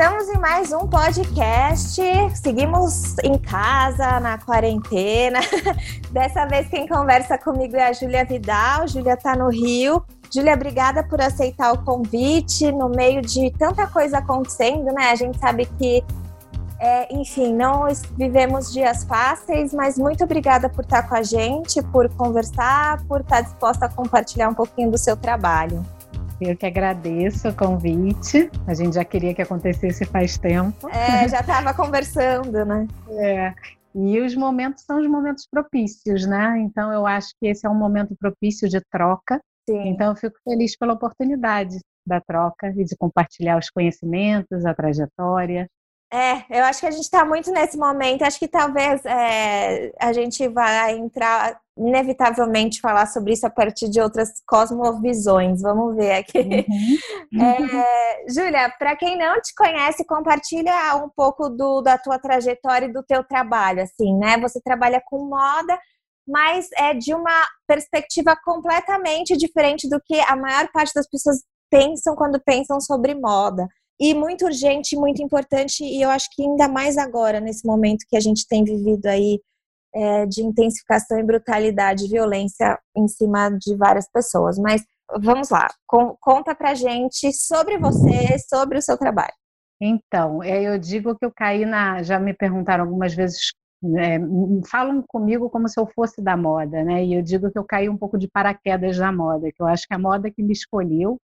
Estamos em mais um podcast. Seguimos em casa, na quarentena. Dessa vez quem conversa comigo é a Júlia Vidal. Júlia está no Rio. Júlia, obrigada por aceitar o convite no meio de tanta coisa acontecendo, né? A gente sabe que, é, enfim, não vivemos dias fáceis, mas muito obrigada por estar com a gente, por conversar, por estar disposta a compartilhar um pouquinho do seu trabalho. Eu que agradeço o convite. A gente já queria que acontecesse faz tempo. É, já estava conversando, né? É. E os momentos são os momentos propícios, né? Então eu acho que esse é um momento propício de troca. Sim. Então eu fico feliz pela oportunidade da troca e de compartilhar os conhecimentos, a trajetória. É, eu acho que a gente está muito nesse momento. Acho que talvez é, a gente vai entrar inevitavelmente falar sobre isso a partir de outras cosmovisões. Vamos ver aqui. Uhum. É, Júlia, para quem não te conhece, compartilha um pouco do, da tua trajetória e do teu trabalho. Assim, né? Você trabalha com moda, mas é de uma perspectiva completamente diferente do que a maior parte das pessoas pensam quando pensam sobre moda e muito urgente, muito importante, e eu acho que ainda mais agora, nesse momento que a gente tem vivido aí é, de intensificação e brutalidade, violência em cima de várias pessoas. Mas vamos lá, com, conta pra gente sobre você, sobre o seu trabalho. Então, é, eu digo que eu caí na. Já me perguntaram algumas vezes, é, falam comigo como se eu fosse da moda, né? E eu digo que eu caí um pouco de paraquedas da moda, que eu acho que a moda que me escolheu,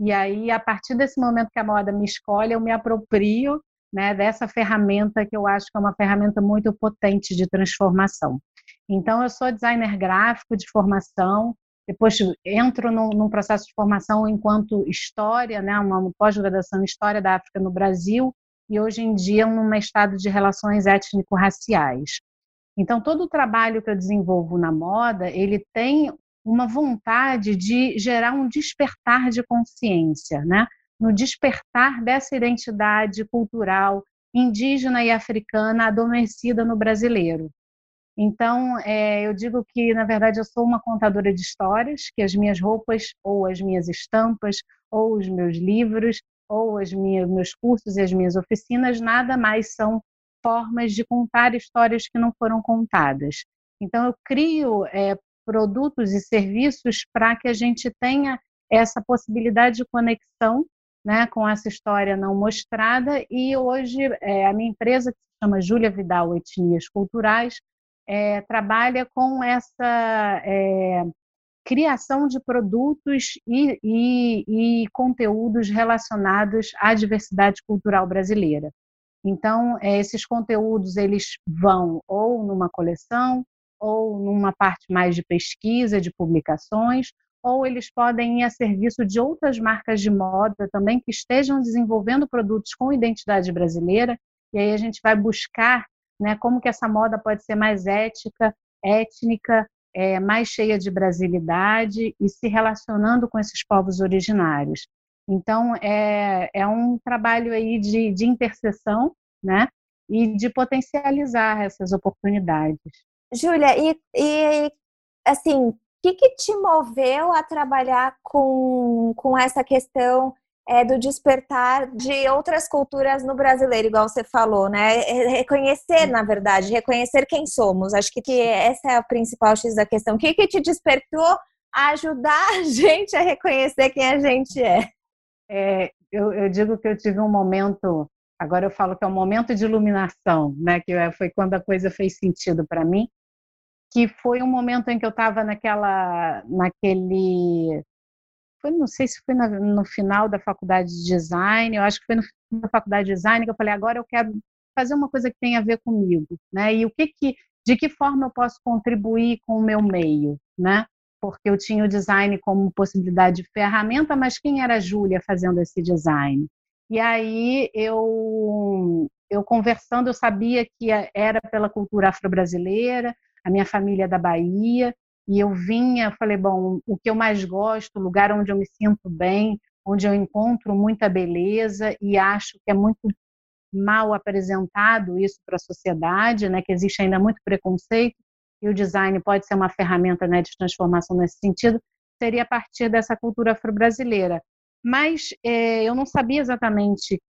e aí, a partir desse momento que a moda me escolhe, eu me aproprio né, dessa ferramenta que eu acho que é uma ferramenta muito potente de transformação. Então, eu sou designer gráfico de formação, depois entro num, num processo de formação enquanto história, né, uma pós-graduação em História da África no Brasil, e hoje em dia num estado de relações étnico-raciais. Então, todo o trabalho que eu desenvolvo na moda, ele tem uma vontade de gerar um despertar de consciência, né? no despertar dessa identidade cultural indígena e africana adormecida no brasileiro. Então, é, eu digo que, na verdade, eu sou uma contadora de histórias, que as minhas roupas, ou as minhas estampas, ou os meus livros, ou os meus cursos e as minhas oficinas, nada mais são formas de contar histórias que não foram contadas. Então, eu crio é, produtos e serviços para que a gente tenha essa possibilidade de conexão né, com essa história não mostrada. E hoje é, a minha empresa, que se chama Júlia Vidal Etnias Culturais, é, trabalha com essa é, criação de produtos e, e, e, conteúdos relacionados à diversidade cultural brasileira. Então, é, esses conteúdos eles vão ou numa coleção, ou numa parte mais de pesquisa, de publicações, ou eles podem ir a serviço de outras marcas de moda também que estejam desenvolvendo produtos com identidade brasileira, e aí a gente vai buscar né, como que essa moda pode ser mais ética, étnica, é, mais cheia de brasilidade e se relacionando com esses povos originários. Então, é, é um trabalho aí de, de interseção, né, e de potencializar essas oportunidades. Júlia, e, e assim, o que, que te moveu a trabalhar com, com essa questão é, do despertar de outras culturas no brasileiro, igual você falou, né? Reconhecer, na verdade, reconhecer quem somos. Acho que, que essa é a principal X da questão. O que, que te despertou a ajudar a gente a reconhecer quem a gente é? é eu, eu digo que eu tive um momento agora eu falo que é um momento de iluminação, né? Que é, foi quando a coisa fez sentido para mim, que foi um momento em que eu estava naquela, naquele, foi, não sei se foi no, final da faculdade de design, eu acho que foi no final da faculdade de design que eu falei, agora eu quero fazer uma coisa que tem a ver comigo, né? E o que que, de que forma eu posso contribuir com o meu meio, né? Porque eu tinha o design como possibilidade de ferramenta, mas quem era a Júlia fazendo esse design? E aí eu eu conversando, eu sabia que era pela cultura afro-brasileira, a minha família é da Bahia, e eu vinha, falei, bom, o que eu mais gosto, o lugar onde eu me sinto bem, onde eu encontro muita beleza e acho que é muito mal apresentado isso para a sociedade, né, que existe ainda muito preconceito, e o design pode ser uma ferramenta né, de transformação nesse sentido, seria a partir dessa cultura afro-brasileira. Mas é, eu não sabia exatamente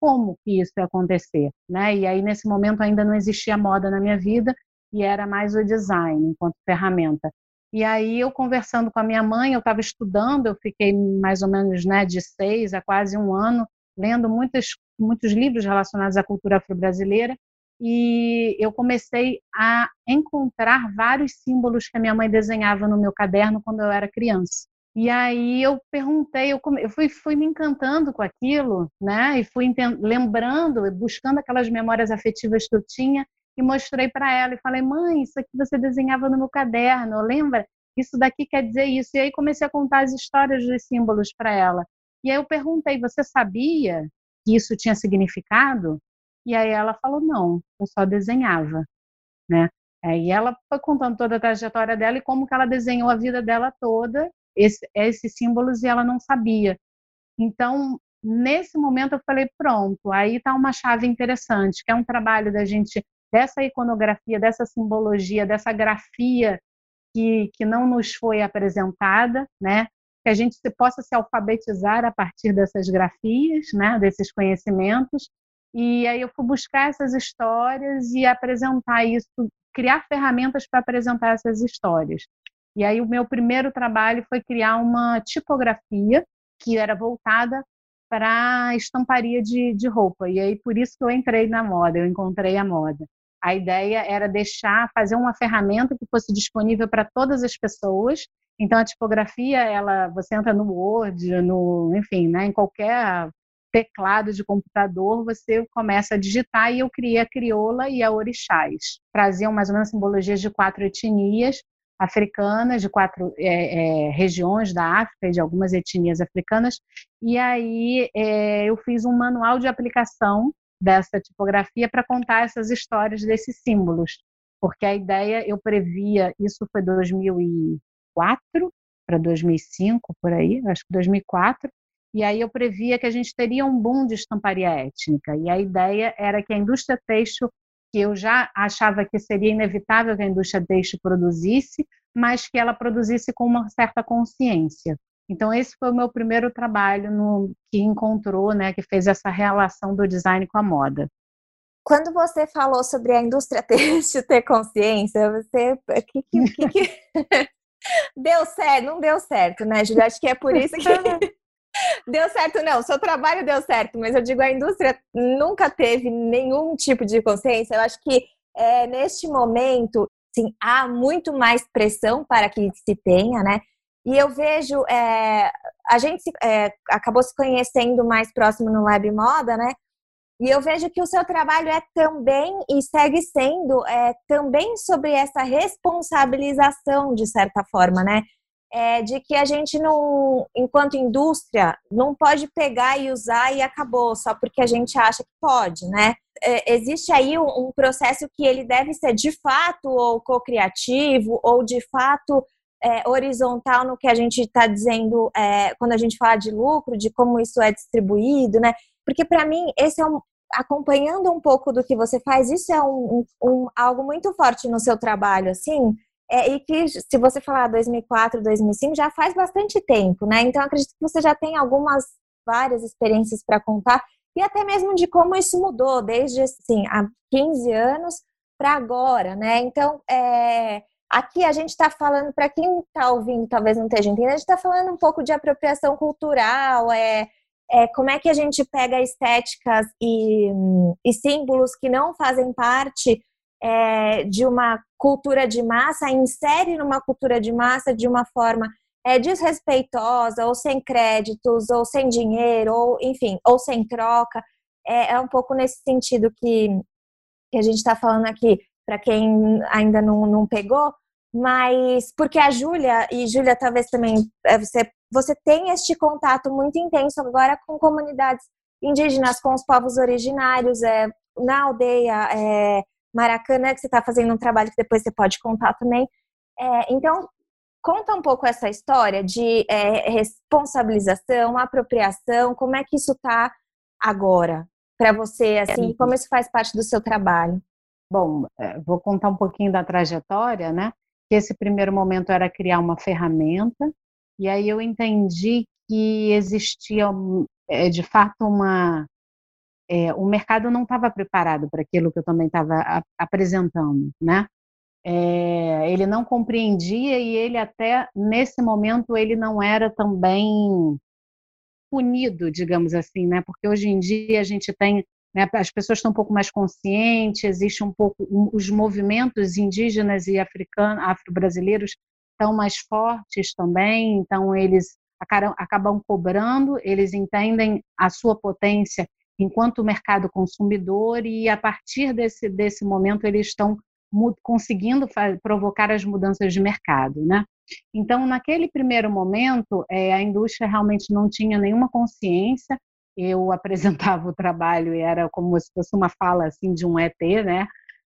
como que isso ia acontecer, né? E aí nesse momento ainda não existia moda na minha vida e era mais o design enquanto ferramenta. E aí eu conversando com a minha mãe, eu estava estudando, eu fiquei mais ou menos né, de seis a quase um ano lendo muitos muitos livros relacionados à cultura afro-brasileira e eu comecei a encontrar vários símbolos que a minha mãe desenhava no meu caderno quando eu era criança. E aí eu perguntei, eu, eu fui, fui me encantando com aquilo, né? E fui lembrando, buscando aquelas memórias afetivas que eu tinha e mostrei para ela e falei: "Mãe, isso aqui você desenhava no meu caderno, lembra? Isso daqui quer dizer isso". E aí comecei a contar as histórias dos símbolos para ela. E aí eu perguntei: "Você sabia que isso tinha significado?" E aí ela falou: "Não, eu só desenhava", né? E ela foi contando toda a trajetória dela e como que ela desenhou a vida dela toda, esse, esses símbolos, e ela não sabia. Então, nesse momento eu falei, pronto, aí está uma chave interessante, que é um trabalho da gente dessa iconografia, dessa simbologia, dessa grafia que, que não nos foi apresentada, né? Que a gente se, possa se alfabetizar a partir dessas grafias, né? Desses conhecimentos. E aí eu fui buscar essas histórias e apresentar isso, criar ferramentas para apresentar essas histórias. E aí o meu primeiro trabalho foi criar uma tipografia que era voltada para estamparia de, de roupa. E aí por isso que eu entrei na moda, eu encontrei a moda. A ideia era deixar, fazer uma ferramenta que fosse disponível para todas as pessoas. Então a tipografia, ela, você entra no Word, no, enfim, né, em qualquer teclado de computador, você começa a digitar e eu criei a crioula e a orixás. Traziam mais ou menos simbologias de quatro etnias africanas, de quatro é, é, regiões da África e de algumas etnias africanas. E aí é, eu fiz um manual de aplicação dessa tipografia para contar essas histórias desses símbolos, porque a ideia eu previa, isso foi 2004 para 2005 por aí, acho que 2004, e aí eu previa que a gente teria um boom de estamparia étnica, e a ideia era que a indústria têxtil, que eu já achava que seria inevitável que a indústria têxtil produzisse, mas que ela produzisse com uma certa consciência. Então esse foi o meu primeiro trabalho no, que encontrou, né, que fez essa relação do design com a moda. Quando você falou sobre a indústria têxtil ter consciência, você que, que, que, que... deu certo, não deu certo, né, Julia? Acho que é por isso que deu certo, não. Seu trabalho deu certo, mas eu digo a indústria nunca teve nenhum tipo de consciência. Eu acho que é, neste momento, sim, há muito mais pressão para que se tenha, né? E eu vejo, é, a gente se, é, acabou se conhecendo mais próximo no Lab Moda, né? E eu vejo que o seu trabalho é também e segue sendo é, também sobre essa responsabilização, de certa forma, né? É, de que a gente não, enquanto indústria, não pode pegar e usar e acabou, só porque a gente acha que pode, né? É, existe aí um, um processo que ele deve ser de fato ou co-criativo ou de fato é, horizontal no que a gente está dizendo é, quando a gente fala de lucro, de como isso é distribuído, né? Porque para mim esse é um acompanhando um pouco do que você faz, isso é um, um algo muito forte no seu trabalho, assim. É, e que se você falar 2004, 2005, já faz bastante tempo, né? Então acredito que você já tem algumas várias experiências para contar e até mesmo de como isso mudou desde assim há 15 anos para agora, né? Então, é, Aqui a gente está falando, para quem está ouvindo, talvez não esteja entendendo, a gente está falando um pouco de apropriação cultural, é, é, como é que a gente pega estéticas e, e símbolos que não fazem parte é, de uma cultura de massa, insere numa cultura de massa de uma forma é, desrespeitosa, ou sem créditos, ou sem dinheiro, ou enfim, ou sem troca. É, é um pouco nesse sentido que, que a gente está falando aqui, para quem ainda não, não pegou, mas porque a Júlia, e Júlia talvez também é, você, você tem este contato muito intenso agora com comunidades indígenas, com os povos originários, é, na aldeia, é, Maracanã, que você está fazendo um trabalho que depois você pode contar também. É, então, conta um pouco essa história de é, responsabilização, apropriação, como é que isso está agora para você, assim, como isso faz parte do seu trabalho? Bom, é, vou contar um pouquinho da trajetória, né? Que esse primeiro momento era criar uma ferramenta, e aí eu entendi que existia, é, de fato, uma é, o mercado não estava preparado para aquilo que eu também estava apresentando, né? É, ele não compreendia e ele até nesse momento ele não era também punido, digamos assim, né? Porque hoje em dia a gente tem né, as pessoas estão um pouco mais conscientes, existe um pouco os movimentos indígenas e africanos, afro-brasileiros estão mais fortes também, então eles acabam cobrando, eles entendem a sua potência enquanto mercado consumidor e a partir desse, desse momento eles estão conseguindo provocar as mudanças de mercado, né? Então, naquele primeiro momento, é, a indústria realmente não tinha nenhuma consciência. Eu apresentava o trabalho e era como se fosse uma fala assim de um ET, né?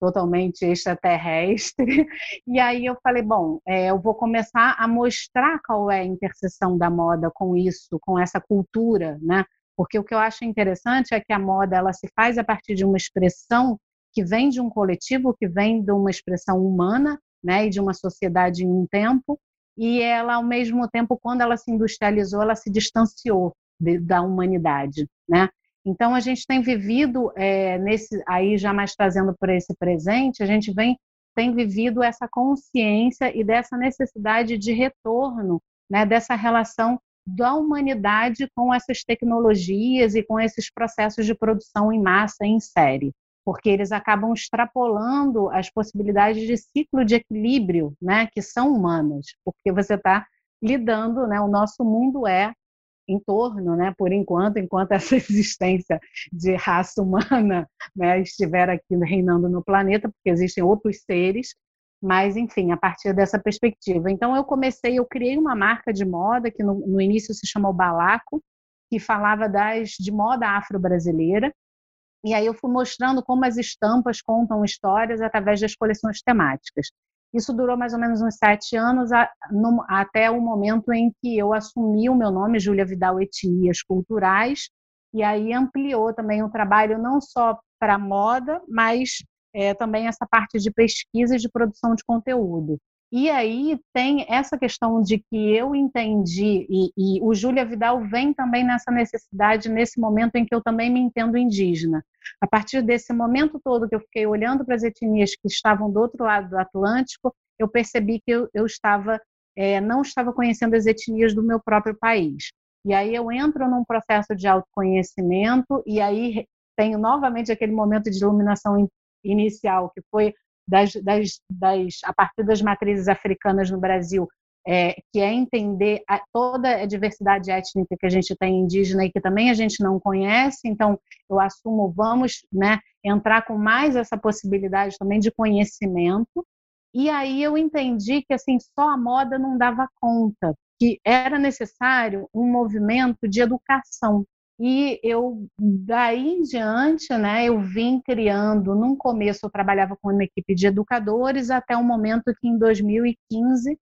Totalmente extraterrestre. E aí eu falei, bom, é, eu vou começar a mostrar qual é a interseção da moda com isso, com essa cultura, né? Porque o que eu acho interessante é que a moda ela se faz a partir de uma expressão que vem de um coletivo, que vem de uma expressão humana, né, e de uma sociedade em um tempo, e ela ao mesmo tempo quando ela se industrializou, ela se distanciou de, da humanidade, né? Então a gente tem vivido é, nesse aí já mais trazendo para esse presente, a gente vem tem vivido essa consciência e dessa necessidade de retorno, né, dessa relação da humanidade com essas tecnologias e com esses processos de produção em massa em série, porque eles acabam extrapolando as possibilidades de ciclo de equilíbrio, né, que são humanas, porque você está lidando, né, o nosso mundo é em torno, né, por enquanto, enquanto essa existência de raça humana né, estiver aqui reinando no planeta, porque existem outros seres mas, enfim, a partir dessa perspectiva. Então, eu comecei, eu criei uma marca de moda que no, no início se chamou Balaco, que falava das, de moda afro-brasileira. E aí eu fui mostrando como as estampas contam histórias através das coleções temáticas. Isso durou mais ou menos uns sete anos, a, no, até o momento em que eu assumi o meu nome, Júlia Vidal Etnias Culturais, e aí ampliou também o trabalho não só para moda, mas é, também essa parte de pesquisa e de produção de conteúdo. E aí tem essa questão de que eu entendi, e, e, o Júlia Vidal vem também nessa necessidade, nesse momento em que eu também me entendo indígena. A partir desse momento todo que eu fiquei olhando para as etnias que estavam do outro lado do Atlântico, eu percebi que eu, eu estava, é, não estava conhecendo as etnias do meu próprio país. E aí eu entro num processo de autoconhecimento, e aí tenho novamente aquele momento de iluminação inicial, que foi das, das, das, a partir das matrizes africanas no Brasil, é, que é entender a, toda a diversidade étnica que a gente tem indígena e que também a gente não conhece. Então, eu assumo, vamos né, entrar com mais essa possibilidade também de conhecimento. E aí eu entendi que assim só a moda não dava conta, que era necessário um movimento de educação e eu, daí em diante, né, eu vim criando, num começo eu trabalhava com uma equipe de educadores, até o momento que em 2015,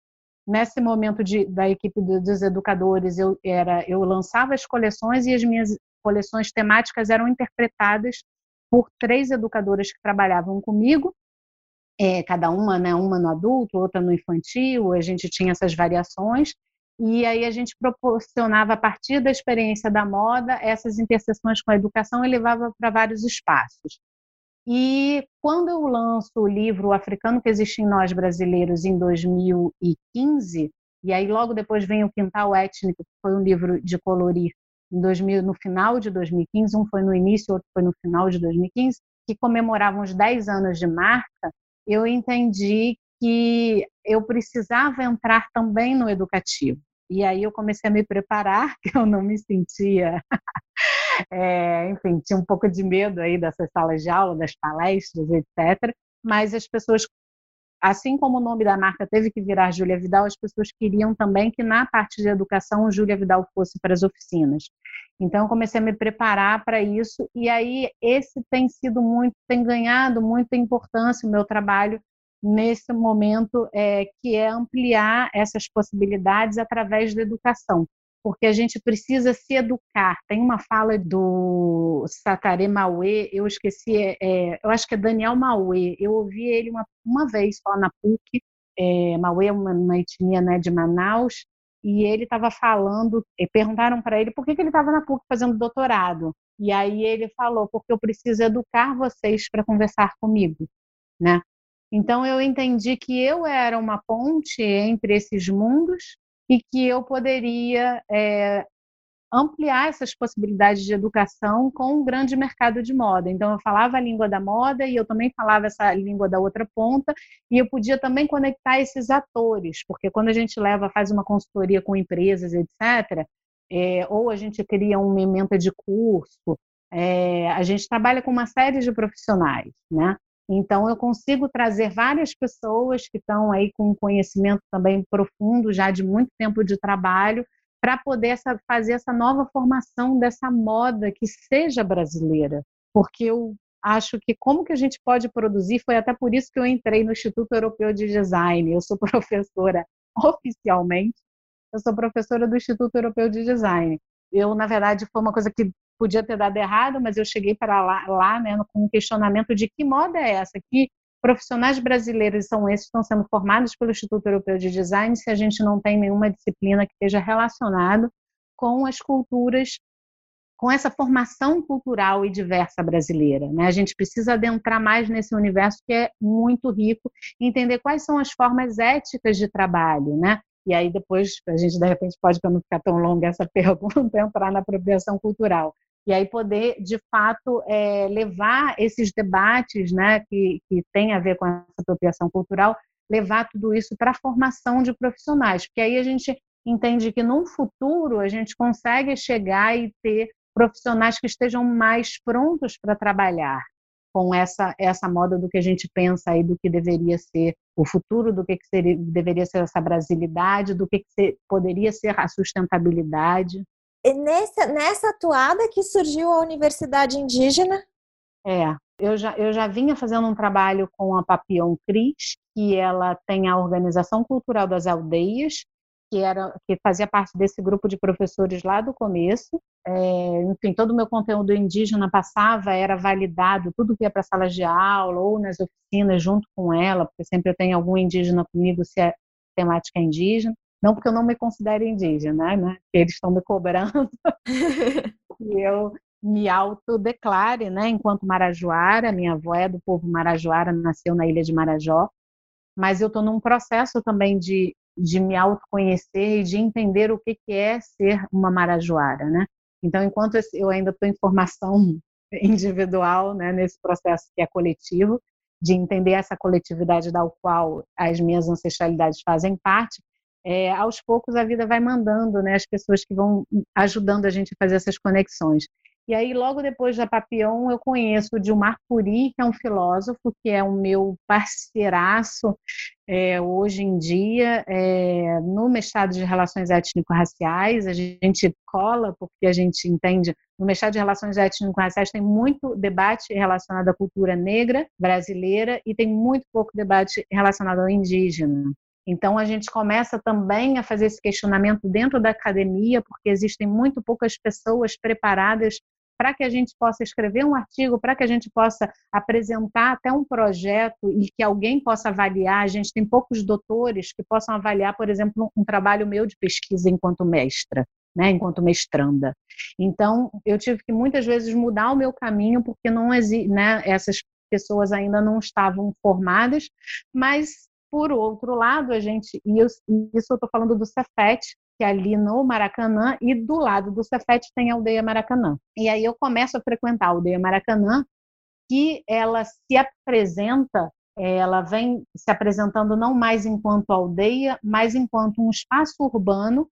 nesse momento de, da equipe dos educadores, eu, era, eu lançava as coleções e as minhas coleções temáticas eram interpretadas por três educadoras que trabalhavam comigo, é, cada uma, né, uma no adulto, outra no infantil, a gente tinha essas variações, e aí a gente proporcionava, a partir da experiência da moda, essas interseções com a educação e levava para vários espaços. E quando eu lanço o livro Africano que existe em nós brasileiros em 2015, e aí logo depois vem o Quintal Étnico, que foi um livro de colorir em 2000, no final de 2015, um foi no início, outro foi no final de 2015, que comemoravam os 10 anos de marca, eu entendi que eu precisava entrar também no educativo. E aí eu comecei a me preparar, que eu não me sentia, é, enfim, tinha um pouco de medo aí dessas salas de aula, das palestras, etc. Mas as pessoas assim como o nome da marca teve que virar Júlia Vidal, as pessoas queriam também que na parte de educação Júlia Vidal fosse para as oficinas. Então eu comecei a me preparar para isso e aí esse tem sido muito, tem ganhado muita importância o meu trabalho nesse momento é, que é ampliar essas possibilidades através da educação porque a gente precisa se educar. Tem uma fala do Satare Mauê, eu esqueci, é, é, eu acho que é Daniel Mauê, eu ouvi ele uma, uma vez só na PUC, é, Mauê é uma, uma etnia né, de Manaus, e ele estava falando, perguntaram para ele por que, que ele estava na PUC fazendo doutorado. E aí ele falou, porque eu preciso educar vocês para conversar comigo, né? Então eu entendi que eu era uma ponte entre esses mundos e que eu poderia é, ampliar essas possibilidades de educação com um grande mercado de moda. Então, eu falava a língua da moda e eu também falava essa língua da outra ponta, e eu podia também conectar esses atores, porque quando a gente leva, faz uma consultoria com empresas, etc., é, ou a gente cria um memento de curso, é, a gente trabalha com uma série de profissionais, né? Então, eu consigo trazer várias pessoas que estão aí com conhecimento também profundo, já de muito tempo de trabalho, para poder essa, fazer essa nova formação dessa moda que seja brasileira. Porque eu acho que como que a gente pode produzir, foi até por isso que eu entrei no Instituto Europeu de Design. Eu sou professora oficialmente, eu sou professora do Instituto Europeu de Design. Eu, na verdade, foi uma coisa que podia ter dado errado, mas eu cheguei para lá, lá né, com um questionamento de que moda é essa, que profissionais brasileiros são esses que estão sendo formados pelo Instituto Europeu de Design se a gente não tem nenhuma disciplina que esteja relacionado com as culturas, com essa formação cultural e diversa brasileira. Né? A gente precisa adentrar mais nesse universo que é muito rico, entender quais são as formas éticas de trabalho, né? E aí depois a gente de repente pode, para não ficar tão longa essa pergunta, entrar na apropriação cultural e aí poder, de fato, é, levar esses debates né, que, que têm a ver com essa apropriação cultural, levar tudo isso para a formação de profissionais, porque aí a gente entende que num futuro a gente consegue chegar e ter profissionais que estejam mais prontos para trabalhar com essa essa moda do que a gente pensa aí do que deveria ser o futuro, do que, que seria, deveria ser essa brasilidade, do que, que ser, poderia ser a sustentabilidade nessa, nessa atuada que surgiu a Universidade Indígena? É, eu já, eu já vinha fazendo um trabalho com a Papillon Cris, que ela tem a Organização Cultural das Aldeias, que, era, que fazia parte desse grupo de professores lá do começo. É, enfim, todo o meu conteúdo indígena passava, era validado, tudo que ia para salas de aula ou nas oficinas junto com ela, porque sempre eu tenho algum indígena comigo se é temática indígena. Não porque eu não me considere indígena, né? Eles estão me cobrando e eu me autodeclare, né? Enquanto marajoara, minha avó é do povo marajoara, nasceu na ilha de Marajó, mas eu estou num processo também de, de me autoconhecer e de entender o que, que é ser uma marajoara, né? Então, enquanto eu ainda estou em formação individual, né, nesse processo que é coletivo, de entender essa coletividade da qual as minhas ancestralidades fazem parte, é, aos poucos a vida vai mandando né, as pessoas que vão ajudando a gente a fazer essas conexões. E aí, logo depois da Papillon, eu conheço o Dilmar Puri, que é um filósofo, que é o meu parceiraço é, hoje em dia é, no mestrado de Relações Étnico-Raciais. A gente cola, porque a gente entende, no mestrado de Relações Étnico-Raciais tem muito debate relacionado à cultura negra brasileira e tem muito pouco debate relacionado ao indígena. Então, a gente começa também a fazer esse questionamento dentro da academia, porque existem muito poucas pessoas preparadas para que a gente possa escrever um artigo, para que a gente possa apresentar até um projeto e que alguém possa avaliar. A gente tem poucos doutores que possam avaliar, por exemplo, um trabalho meu de pesquisa enquanto mestra. Né, enquanto mestranda. Então, eu tive que muitas vezes mudar o meu caminho, porque não né, essas pessoas ainda não estavam formadas, mas por outro lado, a gente, e isso eu estou falando do Cefet, que é ali no Maracanã, e do lado do Cefet tem a aldeia Maracanã. E aí eu começo a frequentar a aldeia Maracanã, que ela se apresenta, ela vem se apresentando não mais enquanto aldeia, mas enquanto um espaço urbano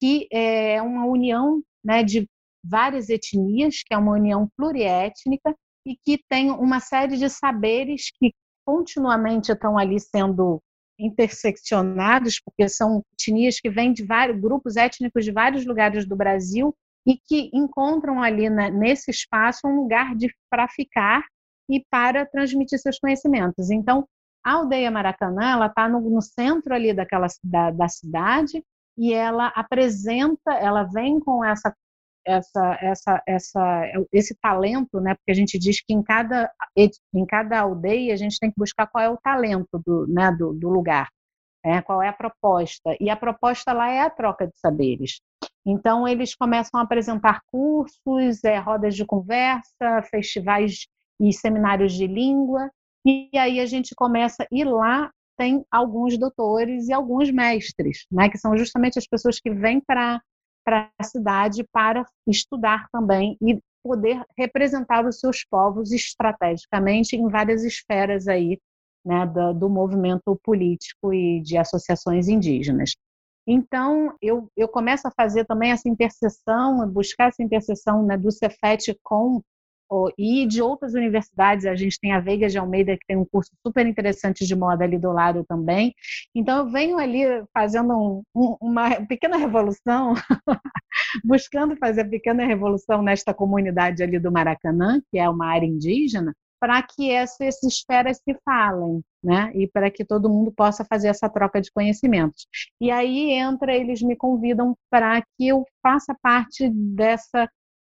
que é uma união né, de várias etnias, que é uma união pluriétnica e que tem uma série de saberes que continuamente estão ali sendo interseccionados, porque são etnias que vêm de vários grupos étnicos de vários lugares do Brasil e que encontram ali na, nesse espaço um lugar para ficar e para transmitir seus conhecimentos. Então, a aldeia Maracanã, ela está no, no, centro ali daquela da, da cidade e ela apresenta, ela vem com essa essa, essa, essa, esse talento, né? Porque a gente diz que em cada, em cada aldeia a gente tem que buscar qual é o talento do, né, do, do lugar, né? qual é a proposta. E a proposta lá é a troca de saberes. Então, eles começam a apresentar cursos, é, rodas de conversa, festivais e seminários de língua, e aí a gente começa, e lá tem alguns doutores e alguns mestres, né, que são justamente as pessoas que vêm para para a cidade para estudar também e poder representar os seus povos estrategicamente em várias esferas aí né, do, do, movimento político e de associações indígenas. Então, eu, eu começo a fazer também essa interseção, buscar essa interseção né, do Cefet com e de outras universidades, a gente tem a Veiga de Almeida, que tem um curso super interessante de moda ali do lado também. Então, eu venho ali fazendo um, um, uma pequena revolução, buscando fazer pequena revolução nesta comunidade ali do Maracanã, que é uma área indígena, para que essas esferas se falem, né? E para que todo mundo possa fazer essa troca de conhecimentos. E aí entra, eles me convidam para que eu faça parte dessa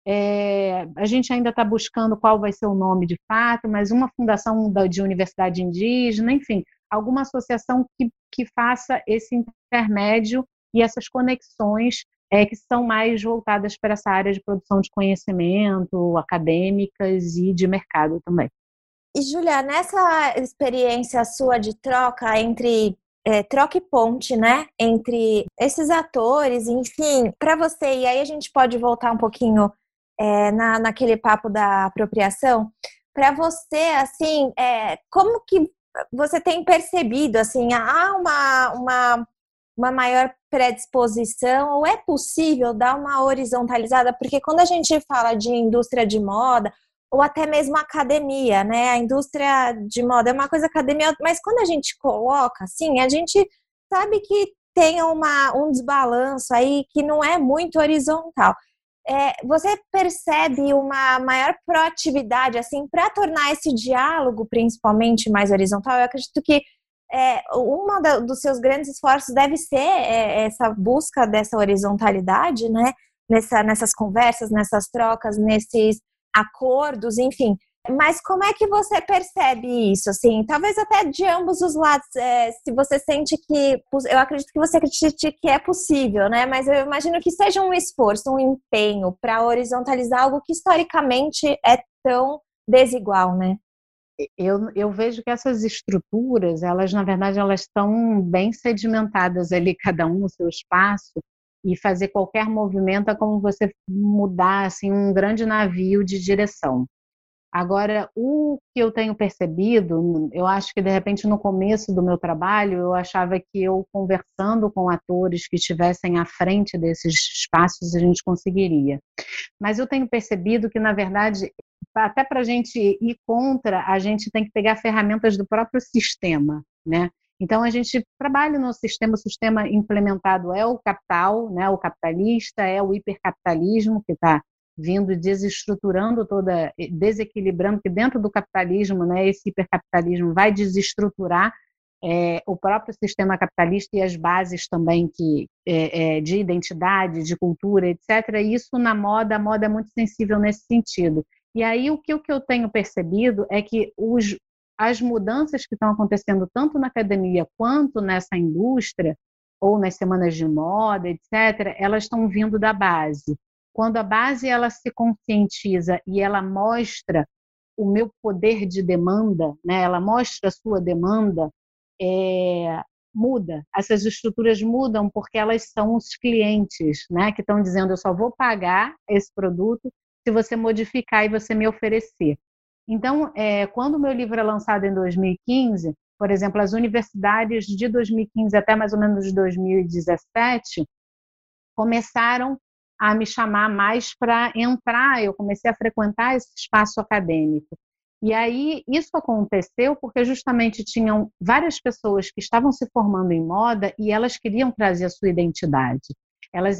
é, a gente ainda está buscando qual vai ser o nome de fato, mas uma fundação de universidade indígena, enfim, alguma associação que, que faça esse intermédio e essas conexões é, que são mais voltadas para essa área de produção de conhecimento, acadêmicas e de mercado também. E, Julia, nessa experiência sua de troca entre é, troca e ponte, né, entre esses atores, enfim, para você, e aí a gente pode voltar um pouquinho é, na, naquele papo da apropriação, para você, assim, é, como que você tem percebido, assim, há uma, uma, uma maior predisposição ou é possível dar uma horizontalizada? Porque quando a gente fala de indústria de moda, ou até mesmo academia, né? A indústria de moda é uma coisa academia, mas quando a gente coloca assim, a gente sabe que tem uma, um desbalanço aí que não é muito horizontal é, você percebe uma maior proatividade assim para tornar esse diálogo principalmente mais horizontal? Eu acredito que é, um dos seus grandes esforços deve ser é, essa busca dessa horizontalidade, né? Nessa, nessas conversas, nessas trocas, nesses acordos, enfim. Mas como é que você percebe isso? Assim, talvez até de ambos os lados. É, se você sente que, eu acredito que você acredite que é possível, né? Mas eu imagino que seja um esforço, um empenho para horizontalizar algo que historicamente é tão desigual, né? Eu, eu vejo que essas estruturas, elas na verdade elas estão bem sedimentadas ali, cada um no seu espaço, e fazer qualquer movimento é como você mudar assim um grande navio de direção. Agora, o que eu tenho percebido, eu acho que de repente no começo do meu trabalho, eu achava que eu conversando com atores que estivessem à frente desses espaços, a gente conseguiria. Mas eu tenho percebido que, na verdade, até para a gente ir contra, a gente tem que pegar ferramentas do próprio sistema, né? Então a gente trabalha no sistema, o sistema implementado é o capital, né, o capitalista, é o hipercapitalismo que está vindo desestruturando toda, desequilibrando, que dentro do capitalismo, né, esse hipercapitalismo vai desestruturar é, o próprio sistema capitalista e as bases também que é, é, de identidade, de cultura, etc. Isso na moda, a moda é muito sensível nesse sentido. E aí o que, o que eu tenho percebido é que os, as mudanças que estão acontecendo tanto na academia quanto nessa indústria, ou nas semanas de moda, etc., elas estão vindo da base. Quando a base ela se conscientiza e ela mostra o meu poder de demanda, né? ela mostra a sua demanda, é, muda. Essas estruturas mudam porque elas são os clientes, né? Que estão dizendo eu só vou pagar esse produto se você modificar e você me oferecer. Então, é, quando o meu livro é lançado em 2015, por exemplo, as universidades de 2015 até mais ou menos 2017 começaram a me chamar mais para entrar. Eu comecei a frequentar esse espaço acadêmico. E aí isso aconteceu porque justamente tinham várias pessoas que estavam se formando em moda e elas queriam trazer a sua identidade. Elas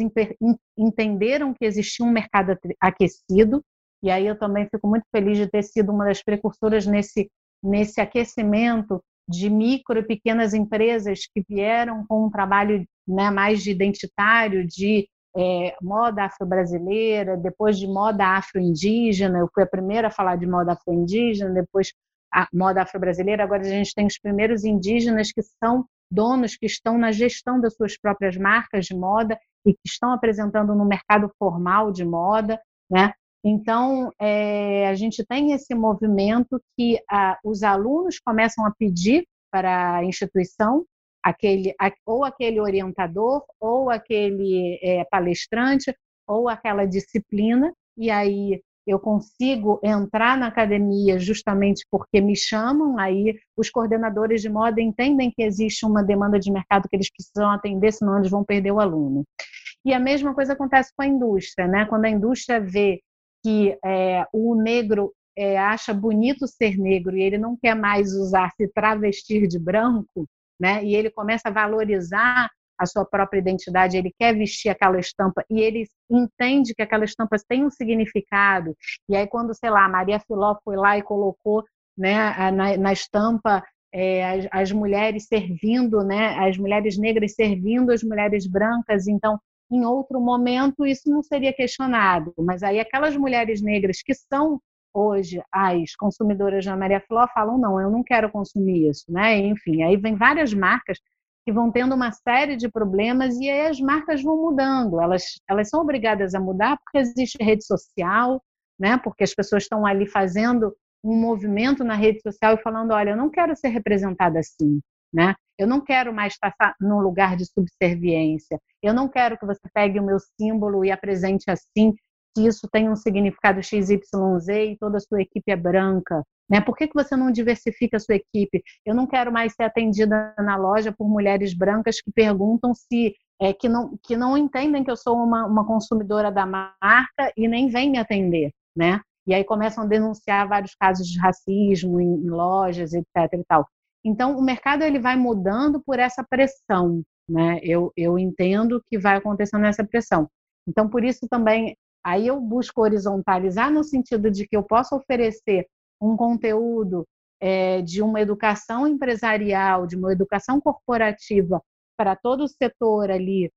entenderam que existia um mercado aquecido, e aí eu também fico muito feliz de ter sido uma das precursoras nesse, nesse aquecimento de micro e pequenas empresas que vieram com um trabalho né, mais identitário, de é, moda afro-brasileira, depois de moda afro-indígena. Eu fui a primeira a falar de moda afro-indígena, depois a moda afro-brasileira. Agora a gente tem os primeiros indígenas que são donos que estão na gestão das suas próprias marcas de moda e que estão apresentando no mercado formal de moda, né? Então, é, a gente tem esse movimento que a, os alunos começam a pedir para a instituição aquele, ou aquele orientador, ou aquele é, palestrante, ou aquela disciplina, e aí eu consigo entrar na academia justamente porque me chamam, aí os coordenadores de moda entendem que existe uma demanda de mercado que eles precisam atender, senão eles vão perder o aluno. E a mesma coisa acontece com a indústria, né? Quando a indústria vê que é, o negro é, acha bonito ser negro e ele não quer mais usar se travestir de branco, né? E ele começa a valorizar a sua própria identidade, ele quer vestir aquela estampa e ele entende que aquela estampa tem um significado. E aí quando, sei lá, Maria Filó foi lá e colocou, né, na, na estampa é, as, as, mulheres servindo, né, as mulheres negras servindo as mulheres brancas, então em outro momento isso não seria questionado, mas aí aquelas mulheres negras que são hoje as consumidoras da Maria Flor falam não, eu não quero consumir isso, né? Enfim, aí vem várias marcas que vão tendo uma série de problemas e aí as marcas vão mudando. Elas, elas são obrigadas a mudar porque existe rede social, né? Porque as pessoas estão ali fazendo um movimento na rede social e falando, olha, eu não quero ser representada assim, né? Eu não quero mais estar num lugar de subserviência. Eu não quero que você pegue o meu símbolo e apresente assim que isso tem um significado XYZ e toda a sua equipe é branca? Né? Por que, que você não diversifica a sua equipe? Eu não quero mais ser atendida na loja por mulheres brancas que perguntam se é, que, não, que não entendem que eu sou uma, uma consumidora da marca e nem vêm me atender, né? E aí começam a denunciar vários casos de racismo em, em lojas, etc. E tal. Então, o mercado ele vai mudando por essa pressão, né? Eu, eu entendo que vai acontecendo essa pressão. Então, por isso também Aí eu busco horizontalizar no sentido de que eu possa oferecer um conteúdo é, de uma educação empresarial, de uma educação corporativa para todo o setor ali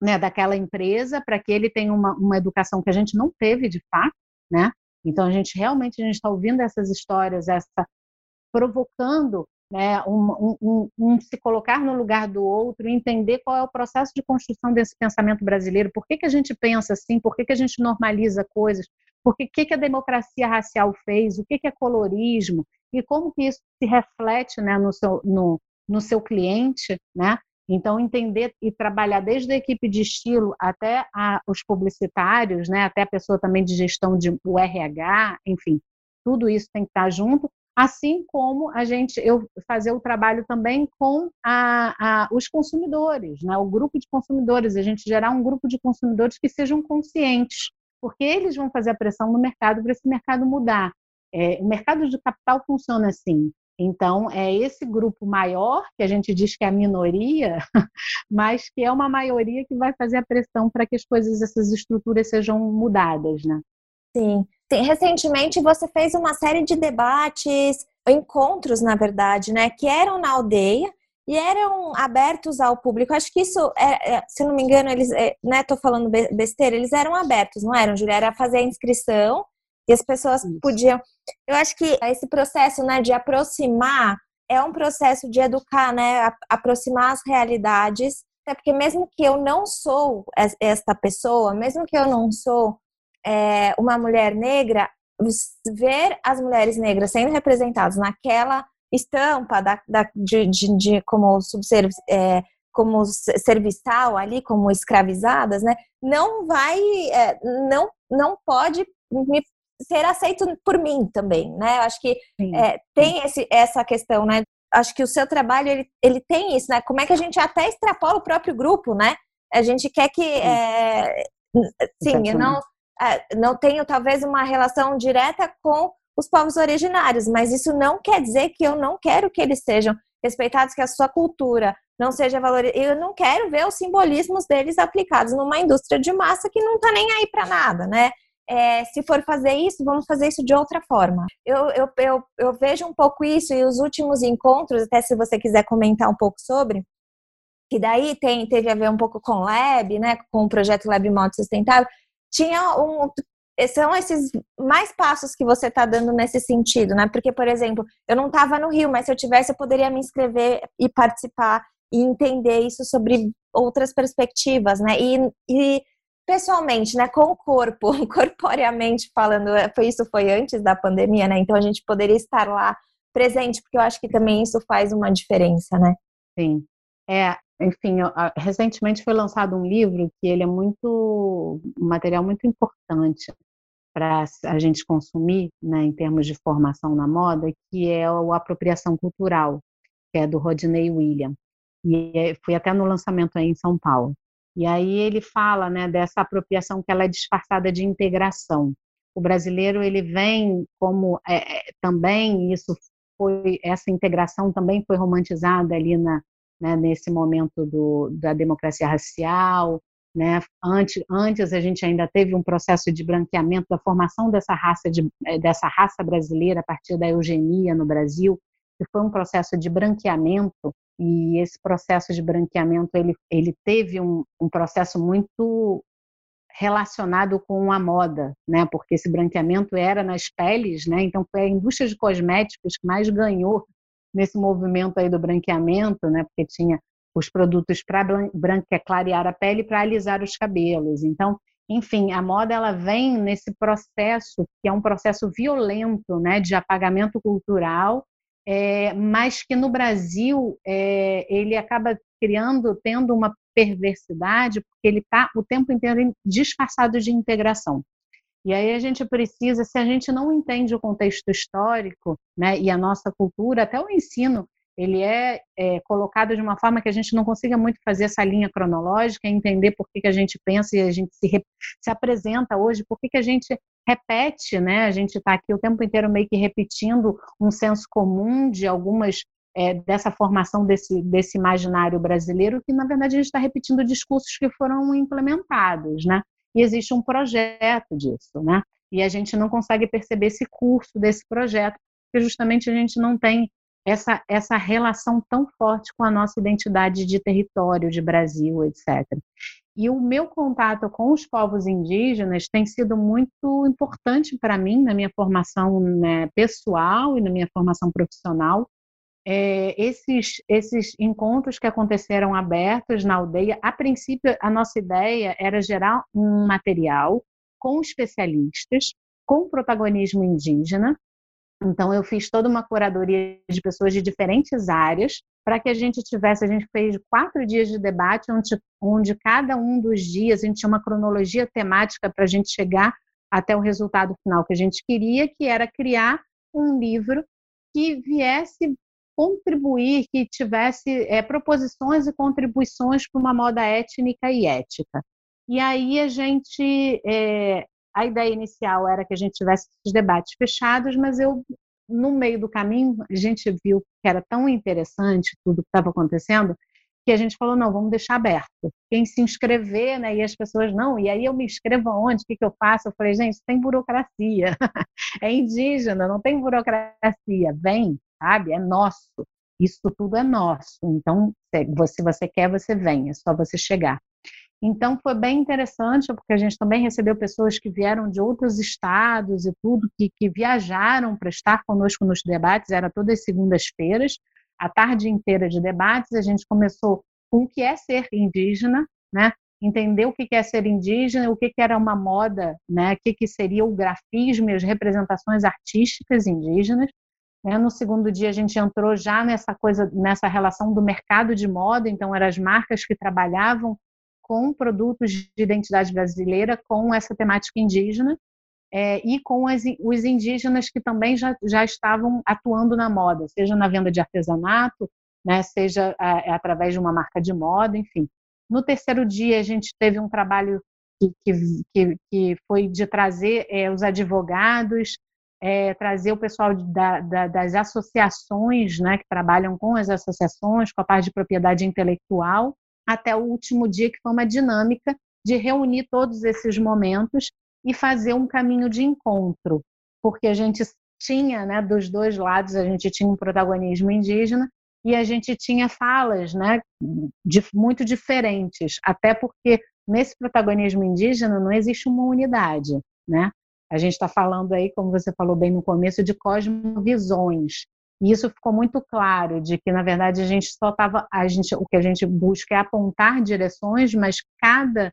né, daquela empresa, para que ele tenha uma, uma educação que a gente não teve de fato, né? Então a gente realmente a gente está ouvindo essas histórias, essa provocando né, um, um, um, se colocar no lugar do outro, entender qual é o processo de construção desse pensamento brasileiro, por que, que a gente pensa assim, por que, que a gente normaliza coisas, por que, que, que a democracia racial fez, o que, que é colorismo, e como que isso se reflete né, no, seu, no, no seu cliente, né? Então, entender e trabalhar desde a equipe de estilo até a, os publicitários, né, até a pessoa também de gestão de o RH, enfim, tudo isso tem que estar junto assim como a gente eu fazer o trabalho também com a, a, os consumidores, né? o grupo de consumidores, a gente gerar um grupo de consumidores que sejam conscientes, porque eles vão fazer a pressão no mercado para esse mercado mudar. É, o mercado de capital funciona assim. Então, é esse grupo maior, que a gente diz que é a minoria, mas que é uma maioria que vai fazer a pressão para que as coisas, essas estruturas sejam mudadas, né? Sim. Recentemente você fez uma série de debates, encontros, na verdade, né, que eram na aldeia e eram abertos ao público. Acho que isso, é, é, se não me engano, eles, é, né, tô falando besteira, eles eram abertos, não eram, Julia? Era fazer a inscrição e as pessoas isso. podiam. Eu acho que esse processo, né, de aproximar é um processo de educar, né, aproximar as realidades, até porque mesmo que eu não sou esta pessoa, mesmo que eu não sou é, uma mulher negra, ver as mulheres negras sendo representadas naquela estampa da, da de, de, de, como subserv, é, como serviçal ali, como escravizadas, né? Não vai, é, não, não pode me, ser aceito por mim também, né? Eu acho que é, tem esse, essa questão, né? Acho que o seu trabalho ele, ele tem isso, né? Como é que a gente até extrapola o próprio grupo, né? A gente quer que, é, sim, eu não não tenho talvez uma relação direta com os povos originários, mas isso não quer dizer que eu não quero que eles sejam respeitados, que a sua cultura não seja valorizada. Eu não quero ver os simbolismos deles aplicados numa indústria de massa que não está nem aí para nada, né? É, se for fazer isso, vamos fazer isso de outra forma. Eu, eu, eu, eu vejo um pouco isso e os últimos encontros, até se você quiser comentar um pouco sobre, que daí tem, teve a ver um pouco com o Lab, né, com o projeto Lab Modo Sustentável, tinha um, são esses mais passos que você está dando nesse sentido, né? Porque, por exemplo, eu não estava no Rio, mas se eu tivesse, eu poderia me inscrever e participar e entender isso sobre outras perspectivas, né? E, e pessoalmente, né, com o corpo, corporeamente falando, é, foi isso foi antes da pandemia, né? Então a gente poderia estar lá presente, porque eu acho que também isso faz uma diferença, né? Sim. É, enfim, recentemente foi lançado um livro que ele é muito um material muito importante para a gente consumir, né, em termos de formação na moda, que é o Apropriação Cultural, que é do Rodney William. E é, fui até no lançamento aí em São Paulo. E aí ele fala, né, dessa apropriação que ela é disfarçada de integração. O brasileiro ele vem como é também isso foi essa integração também foi romantizada ali na né, nesse momento do, da democracia racial, né? Antes, antes a gente ainda teve um processo de branqueamento da formação dessa raça de, eh, dessa raça brasileira a partir da eugenia no Brasil, que foi um processo de branqueamento e esse processo de branqueamento ele, ele teve um, um processo muito relacionado com a moda, né? Porque esse branqueamento era nas peles, né? Então foi a indústria de cosméticos que mais ganhou nesse movimento aí do branqueamento, né? Porque tinha os produtos para branca clarear a pele para alisar os cabelos. Então, enfim, a moda ela vem nesse processo que é um processo violento, né, de apagamento cultural, é, mas que no Brasil é, ele acaba criando, tendo uma perversidade, porque ele está o tempo inteiro disfarçado de integração. E aí a gente precisa, se a gente não entende o contexto histórico, né, e a nossa cultura, até o ensino, ele é, é, colocado de uma forma que a gente não consiga muito fazer essa linha cronológica, entender por que, que a gente pensa e a gente se, se apresenta hoje, por que, que a gente repete, né? A gente está aqui o tempo inteiro meio que repetindo um senso comum de algumas é, dessa formação desse, desse imaginário brasileiro, que na verdade a gente está repetindo discursos que foram implementados, né? E existe um projeto disso, né? E a gente não consegue perceber esse curso desse projeto, porque justamente a gente não tem essa, essa relação tão forte com a nossa identidade de território, de Brasil, etc. E o meu contato com os povos indígenas tem sido muito importante para mim na minha formação né, pessoal e na minha formação profissional, é, esses, esses encontros que aconteceram abertos na aldeia, a princípio, a nossa ideia era gerar um material com especialistas, com protagonismo indígena. Então, eu fiz toda uma curadoria de pessoas de diferentes áreas para que a gente tivesse. A gente fez quatro dias de debate, onde, onde cada um dos dias a gente tinha uma cronologia temática para a gente chegar até o resultado final que a gente queria, que era criar um livro que viesse contribuir, que tivesse é, proposições e contribuições para uma moda étnica e ética. E aí a gente, é, a ideia inicial era que a gente tivesse esses debates fechados, mas eu, no meio do caminho, a gente viu que era tão interessante tudo que estava acontecendo, que a gente falou, não, vamos deixar aberto. Quem se inscrever, né, e as pessoas, não, e aí eu me inscrevo aonde? O que, que eu faço? Eu falei, gente, tem burocracia. é indígena, não tem burocracia. Vem, sabe? É nosso. Isso tudo é nosso. Então, se você quer, você vem, é só você chegar. Então, foi bem interessante, porque a gente também recebeu pessoas que vieram de outros estados e tudo, que, que viajaram para estar conosco nos debates, era todas as segundas-feiras, a tarde inteira de debates. A gente começou com o que é ser indígena, né? entender o que é ser indígena, o que era uma moda, né? o que seria o grafismo e as representações artísticas indígenas. Né? No segundo dia a gente entrou já nessa coisa, nessa relação do mercado de moda, então eram as marcas que trabalhavam com produtos de identidade brasileira com essa temática indígena é, e com as, os indígenas que também já, já estavam atuando na moda, seja na venda de artesanato, né, seja a, através de uma marca de moda, enfim. No terceiro dia a gente teve um trabalho que, que, que foi de trazer é, os advogados, é, trazer o pessoal da, da, das associações, né, que trabalham com as associações, com a parte de propriedade intelectual, até o último dia, que foi uma dinâmica de reunir todos esses momentos e fazer um caminho de encontro, porque a gente tinha, né, dos dois lados, a gente tinha um protagonismo indígena e a gente tinha falas, né, de, muito diferentes, até porque nesse protagonismo indígena não existe uma unidade, né? A gente está falando aí, como você falou bem no começo, de cosmovisões. E isso ficou muito claro de que, na verdade, a gente só estava. A gente, o que a gente busca é apontar direções, mas cada,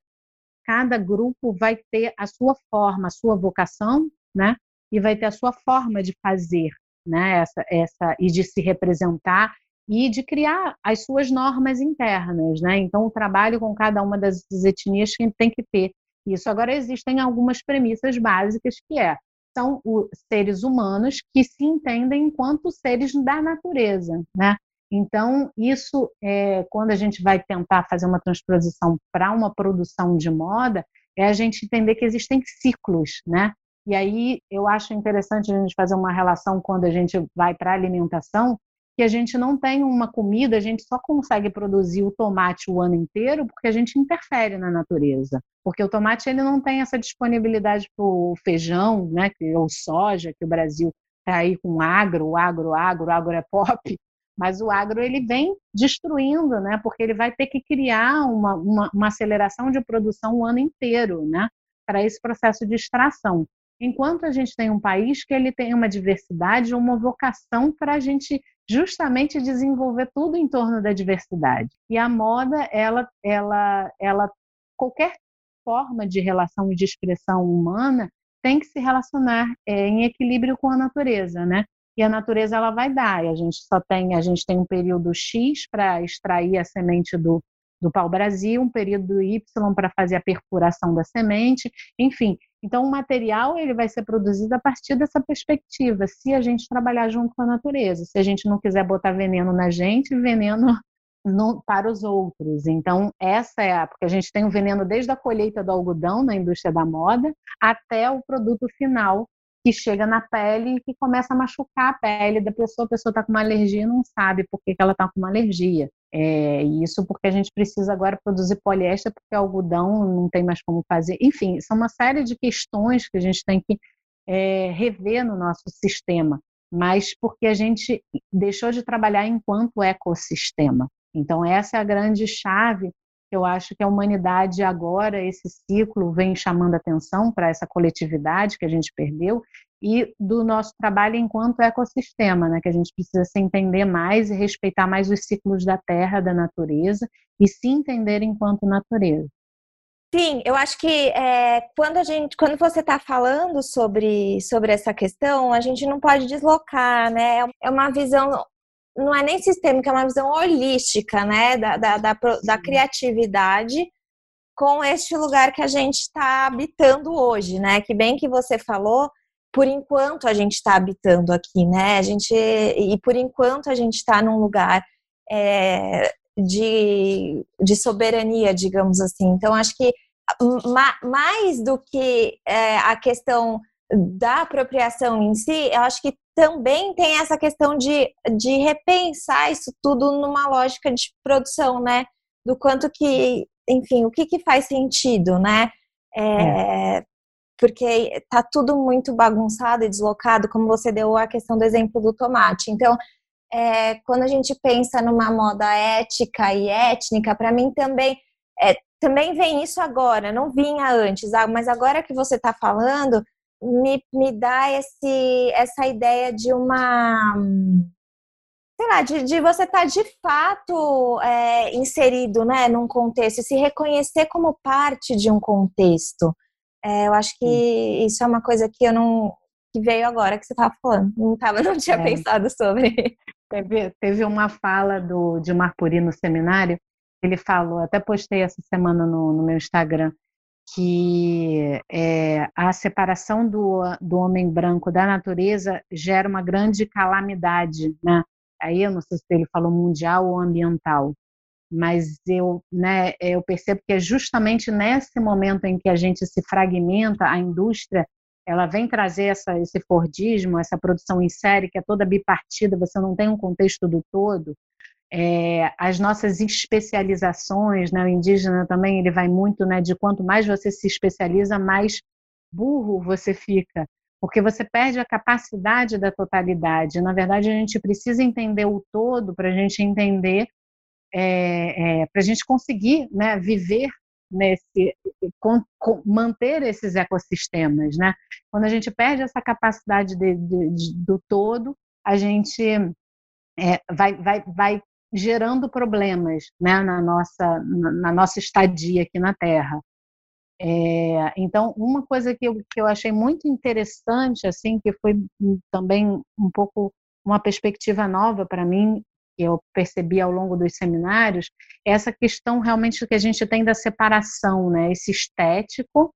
cada grupo vai ter a sua forma, a sua vocação, né? E vai ter a sua forma de fazer, né? Essa, essa, e de se representar e de criar as suas normas internas, né? Então, o trabalho com cada uma das etnias tem que ter isso. Agora, existem algumas premissas básicas que é são os seres humanos que se entendem enquanto seres da natureza, né? Então, isso, é, quando a gente vai tentar fazer uma transposição para uma produção de moda, é a gente entender que existem ciclos, né? E aí eu acho interessante a gente fazer uma relação quando a gente vai para a alimentação, que a gente não tem uma comida, a gente só consegue produzir o tomate o ano inteiro porque a gente interfere na natureza. Porque o tomate ele não tem essa disponibilidade para o feijão, né, ou soja, que o Brasil está aí com agro, agro, agro, agro é pop, mas o agro ele vem destruindo, né, porque ele vai ter que criar uma, uma, uma aceleração de produção o ano inteiro, né, para esse processo de extração. Enquanto a gente tem um país que ele tem uma diversidade, uma vocação para a gente justamente desenvolver tudo em torno da diversidade. E a moda, ela, ela, ela, qualquer forma de relação e de expressão humana tem que se relacionar é, em equilíbrio com a natureza, né? E a natureza ela vai dar. E a gente só tem, a gente tem um período X para extrair a semente do, do pau-brasil, um período Y para fazer a perfuração da semente, enfim. Então, o material ele vai ser produzido a partir dessa perspectiva, se a gente trabalhar junto com a natureza. Se a gente não quiser botar veneno na gente, veneno no, para os outros. Então, essa é a. Porque a gente tem o veneno desde a colheita do algodão na indústria da moda até o produto final que chega na pele e que começa a machucar a pele da pessoa. A pessoa está com uma alergia e não sabe por que, ela está com uma alergia. É, isso porque a gente precisa agora produzir poliéster, porque algodão não tem mais como fazer. Enfim, são uma série de questões que a gente tem que é, rever no nosso sistema, mas porque a gente deixou de trabalhar enquanto ecossistema. Então, essa é a grande chave eu acho que a humanidade agora, esse ciclo, vem chamando atenção para essa coletividade que a gente perdeu e do nosso trabalho enquanto ecossistema, né? que a gente precisa se entender mais e respeitar mais os ciclos da terra, da natureza e se entender enquanto natureza. Sim, eu acho que é, quando a gente, quando você está falando sobre, sobre essa questão, a gente não pode deslocar, né? É uma visão não é nem sistêmica, é uma visão holística, né, da, da, da, da criatividade com este lugar que a gente está habitando hoje, né? Que bem que você falou, por enquanto a gente está habitando aqui, né? A gente e por enquanto a gente está num lugar é, de, de soberania, digamos assim. Então acho que mais do que é, a questão da apropriação em si, eu acho que também tem essa questão de, de repensar isso tudo numa lógica de produção, né? Do quanto que, enfim, o que, que faz sentido, né? É, é. Porque tá tudo muito bagunçado e deslocado, como você deu a questão do exemplo do tomate. Então, é, quando a gente pensa numa moda ética e étnica, para mim também é, também vem isso agora, não vinha antes, ah, mas agora que você está falando, me, me dá esse, essa ideia de uma. Sei lá, de, de você estar tá de fato é, inserido né, num contexto, se reconhecer como parte de um contexto. É, eu acho que isso é uma coisa que eu não. que veio agora que você estava falando. Não, tava, não tinha é. pensado sobre. Teve, teve uma fala do, de Marpuri no seminário, ele falou, até postei essa semana no, no meu Instagram, que é, a separação do, do homem branco da natureza gera uma grande calamidade, né? Aí eu não sei se ele falou mundial ou ambiental, mas eu, né, eu percebo que é justamente nesse momento em que a gente se fragmenta, a indústria ela vem trazer essa, esse Fordismo, essa produção em série que é toda bipartida, você não tem um contexto do todo. É, as nossas especializações, né, o indígena também ele vai muito né, de quanto mais você se especializa, mais burro você fica, porque você perde a capacidade da totalidade. Na verdade, a gente precisa entender o todo para a gente entender, é, é, para a gente conseguir né, viver nesse com, com, manter esses ecossistemas, né? Quando a gente perde essa capacidade de, de, de, do todo, a gente é, vai, vai, vai gerando problemas, né? Na nossa na, nossa estadia aqui na Terra. É, então, uma coisa que eu, que eu achei muito interessante, assim, que foi também um pouco uma perspectiva nova para mim, que eu percebi ao longo dos seminários, é essa questão realmente que a gente tem da separação, né? Esse estético,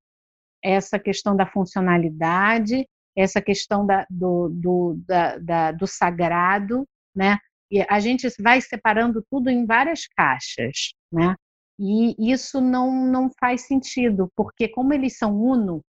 essa questão da funcionalidade, essa questão da, do, do, da, da, do sagrado, né? E a gente vai separando tudo em várias caixas, né? E isso não, não faz sentido, porque como eles são uno,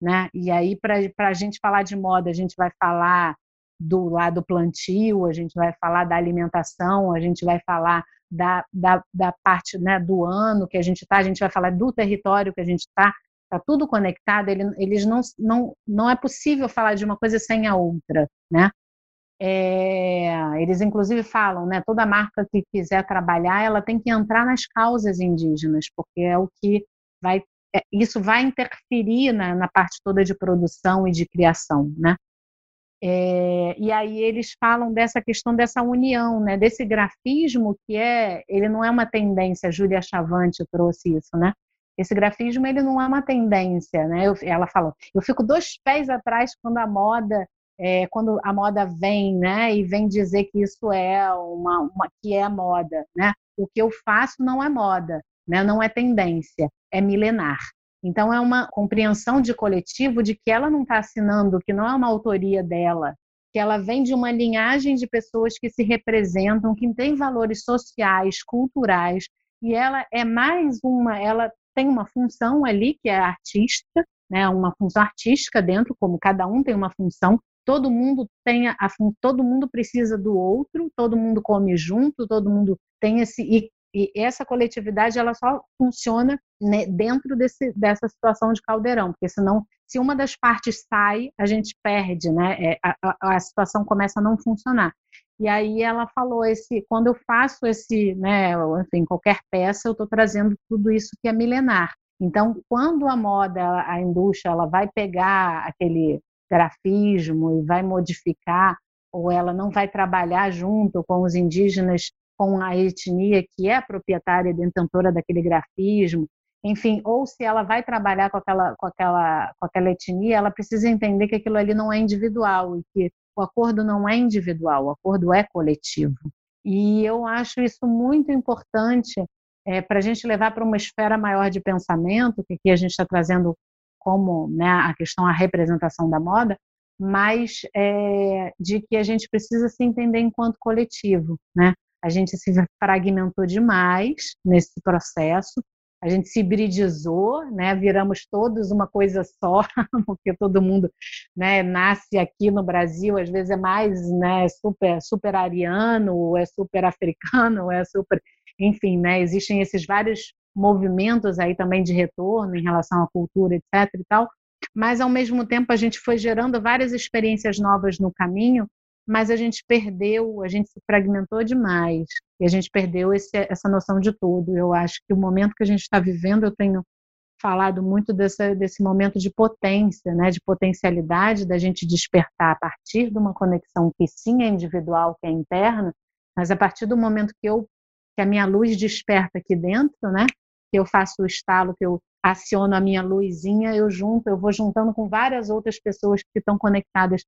né? E aí, para a gente falar de moda, a gente vai falar do lado plantio, a gente vai falar da alimentação, a gente vai falar da, da, da parte né, do ano que a gente está, a gente vai falar do território que a gente está, está tudo conectado, ele, eles não, não, não é possível falar de uma coisa sem a outra, né? É, eles inclusive falam, né, toda marca que quiser trabalhar, ela tem que entrar nas causas indígenas, porque é o que vai, é, isso vai interferir na, na parte toda de produção e de criação, né? É, e aí eles falam dessa questão dessa união, né, desse grafismo que é, ele não é uma tendência, Júlia Chavante trouxe isso, né? Esse grafismo ele não é uma tendência, né? Eu, ela falou, eu fico dois pés atrás quando a moda, é, quando a moda vem, né, e vem dizer que isso é uma, uma que é moda, né? O que eu faço não é moda, né? Não é tendência, é milenar. Então, é uma compreensão de coletivo de que ela não está assinando, que não é uma autoria dela, que ela vem de uma linhagem de pessoas que se representam, que têm valores sociais, culturais, e ela é mais uma, ela tem uma função ali que é artística, né, uma função artística dentro, como cada um tem uma função, todo mundo tem a, todo mundo precisa do outro, todo mundo come junto, todo mundo tem esse e e essa coletividade ela só funciona né, dentro desse, dessa situação de caldeirão, porque senão, se uma das partes sai, a gente perde, né? É, a, a, situação começa a não funcionar. E aí ela falou esse, quando eu faço esse, né, enfim, qualquer peça, eu estou trazendo tudo isso que é milenar. Então, quando a moda, a indústria, ela vai pegar aquele grafismo e vai modificar, ou ela não vai trabalhar junto com os indígenas com a etnia que é proprietária e detentora daquele grafismo, enfim, ou se ela vai trabalhar com aquela, com aquela, com aquela etnia, ela precisa entender que aquilo ali não é individual e que o acordo não é individual, o acordo é coletivo. E eu acho isso muito importante é, para a gente levar para uma esfera maior de pensamento, que aqui a gente está trazendo como né, a questão, a representação da moda, mas é, de que a gente precisa se entender enquanto coletivo, né? a gente se fragmentou demais nesse processo, a gente se hibridizou, né? Viramos todos uma coisa só, porque todo mundo, né, nasce aqui no Brasil, às vezes é mais, né, super super ariano, ou é super africano, ou é super, enfim, né, existem esses vários movimentos aí também de retorno em relação à cultura, etc e tal. Mas ao mesmo tempo a gente foi gerando várias experiências novas no caminho mas a gente perdeu, a gente se fragmentou demais e a gente perdeu esse, essa noção de todo. Eu acho que o momento que a gente está vivendo, eu tenho falado muito desse momento de potência, né, de potencialidade da gente despertar a partir de uma conexão que sim é individual, que é interna, mas a partir do momento que eu que a minha luz desperta aqui dentro, né, que eu faço o estalo, que eu aciono a minha luzinha, eu junto, eu vou juntando com várias outras pessoas que estão conectadas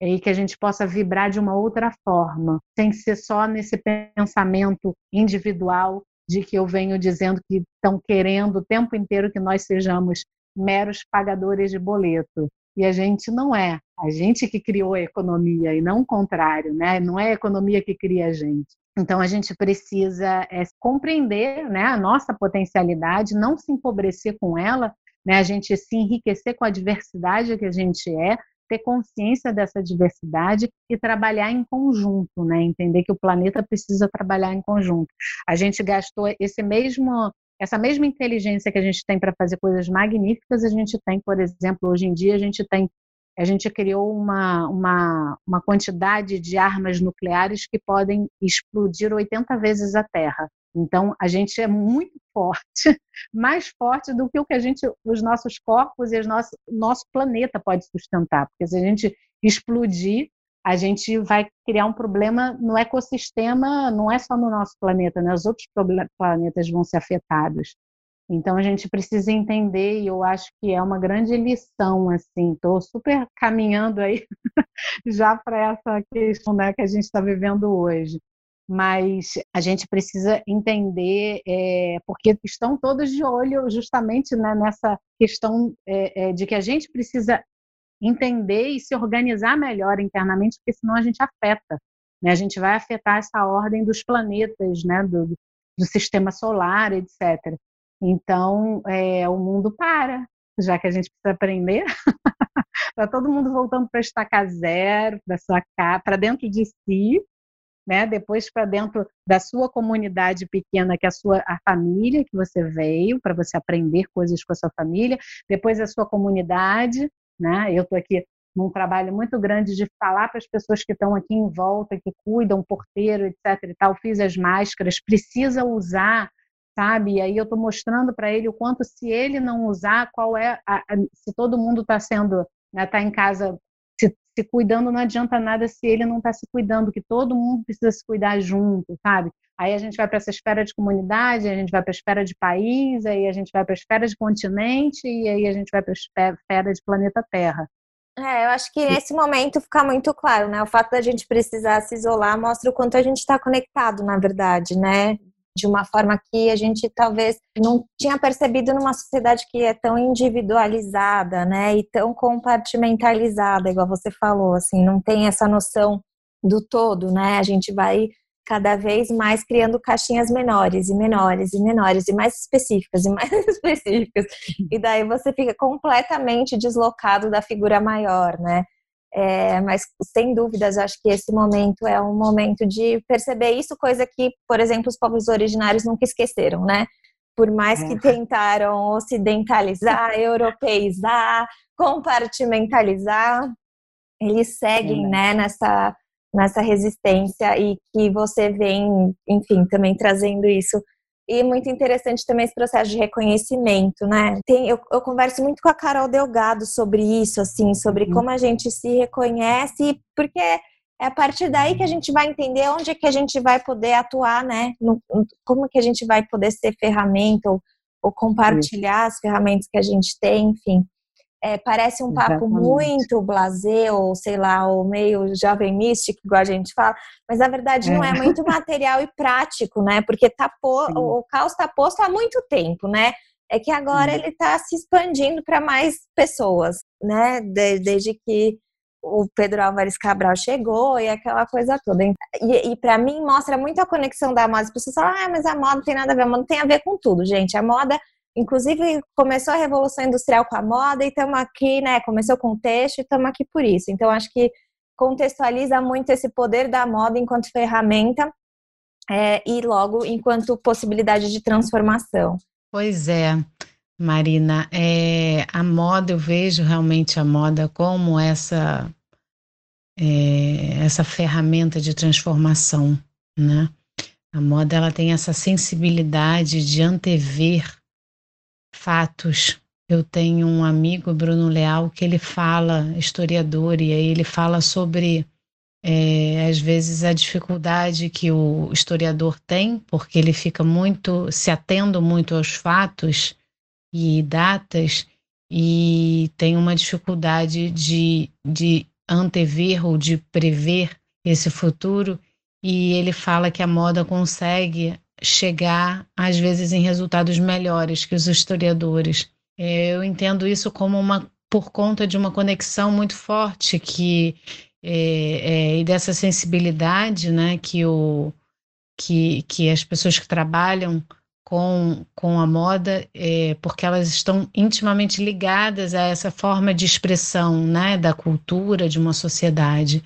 e que a gente possa vibrar de uma outra forma, sem ser só nesse pensamento individual de que eu venho dizendo que estão querendo o tempo inteiro que nós sejamos meros pagadores de boleto. E a gente não é. A gente que criou a economia e não o contrário, né? Não é a economia que cria a gente. Então a gente precisa é, compreender né, a nossa potencialidade, não se empobrecer com ela, né? A gente se enriquecer com a diversidade que a gente é, ter consciência dessa diversidade e trabalhar em conjunto, né? Entender que o planeta precisa trabalhar em conjunto. A gente gastou esse mesmo essa mesma inteligência que a gente tem para fazer coisas magníficas, a gente tem, por exemplo, hoje em dia a gente tem a gente criou uma, uma, uma quantidade de armas nucleares que podem explodir 80 vezes a Terra. Então, a gente é muito forte, mais forte do que o que a gente, os nossos corpos e o nosso, nosso planeta pode sustentar. Porque se a gente explodir, a gente vai criar um problema no ecossistema, não é só no nosso planeta, né? Os outros planetas vão ser afetados. Então a gente precisa entender e eu acho que é uma grande lição assim. Estou super caminhando aí já para essa questão né, que a gente está vivendo hoje mas a gente precisa entender, é, porque estão todos de olho justamente né, nessa questão é, é, de que a gente precisa entender e se organizar melhor internamente, porque senão a gente afeta, né? a gente vai afetar essa ordem dos planetas, né, do, do sistema solar, etc. Então, é, o mundo para, já que a gente precisa aprender. Está todo mundo voltando para estacar zero, para dentro de si, né? Depois para dentro da sua comunidade pequena, que é a sua a família que você veio, para você aprender coisas com a sua família, depois a sua comunidade, né? Eu estou aqui num trabalho muito grande de falar para as pessoas que estão aqui em volta, que cuidam, porteiro, etc e tal, fiz as máscaras, precisa usar, sabe? E aí eu estou mostrando para ele o quanto se ele não usar, qual é a, a, se todo mundo está sendo, está né, tá em casa se, se cuidando não adianta nada se ele não está se cuidando, que todo mundo precisa se cuidar junto, sabe? Aí a gente vai para essa esfera de comunidade, a gente vai para a esfera de país, aí a gente vai para a esfera de continente e aí a gente vai para a esfera de planeta Terra. É, eu acho que nesse momento fica muito claro, né? O fato da gente precisar se isolar mostra o quanto a gente está conectado, na verdade, né? De uma forma que a gente talvez não tinha percebido numa sociedade que é tão individualizada, né, e tão compartimentalizada, igual você falou, assim, não tem essa noção do todo, né? A gente vai cada vez mais criando caixinhas menores e menores e menores e mais específicas e mais específicas. E daí você fica completamente deslocado da figura maior, né? É, mas sem dúvidas, acho que esse momento é um momento de perceber isso, coisa que, por exemplo, os povos originários nunca esqueceram, né? Por mais que tentaram ocidentalizar, europeizar, compartimentalizar, eles seguem, né, nessa, nessa resistência e que você vem, enfim, também trazendo isso e muito interessante também esse processo de reconhecimento, né? Tem, eu, eu converso muito com a Carol Delgado sobre isso, assim, sobre uhum. como a gente se reconhece, porque é a partir daí que a gente vai entender onde é que a gente vai poder atuar, né? No, como que a gente vai poder ser ferramenta ou, ou compartilhar as ferramentas que a gente tem, enfim. É, parece um papo Exatamente. muito blasé, ou sei lá, ou meio jovem místico, igual a gente fala, mas na verdade é. não é muito material e prático, né? Porque tá po o caos está posto há muito tempo, né? É que agora Sim. ele está se expandindo para mais pessoas, né? De desde que o Pedro Álvares Cabral chegou e aquela coisa toda. E, e para mim mostra muito a conexão da moda. As pessoas falam, ah, mas a moda não tem nada a ver. A moda tem a ver com tudo, gente. A moda Inclusive, começou a Revolução Industrial com a moda e estamos aqui, né? Começou com o texto e estamos aqui por isso. Então, acho que contextualiza muito esse poder da moda enquanto ferramenta é, e logo enquanto possibilidade de transformação. Pois é, Marina, é, a moda, eu vejo realmente a moda como essa, é, essa ferramenta de transformação, né? A moda ela tem essa sensibilidade de antever fatos. Eu tenho um amigo, Bruno Leal, que ele fala, historiador, e aí ele fala sobre, é, às vezes, a dificuldade que o historiador tem, porque ele fica muito, se atendo muito aos fatos e datas, e tem uma dificuldade de, de antever ou de prever esse futuro, e ele fala que a moda consegue chegar, às vezes, em resultados melhores que os historiadores. É, eu entendo isso como uma por conta de uma conexão muito forte que é, é, e dessa sensibilidade, né, que o que, que as pessoas que trabalham com, com a moda, é, porque elas estão intimamente ligadas a essa forma de expressão né, da cultura de uma sociedade.